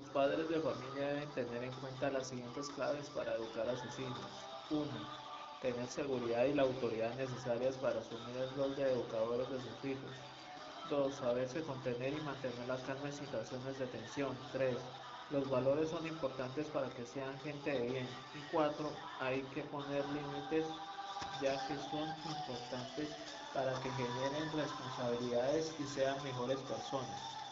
Los padres de familia deben tener en cuenta las siguientes claves para educar a sus hijos. 1. Tener seguridad y la autoridad necesarias para asumir el rol de educadores de sus hijos. 2. Saberse contener y mantener la calma en situaciones de tensión. 3. Los valores son importantes para que sean gente de bien. Y 4. Hay que poner límites ya que son importantes para que generen responsabilidades y sean mejores personas.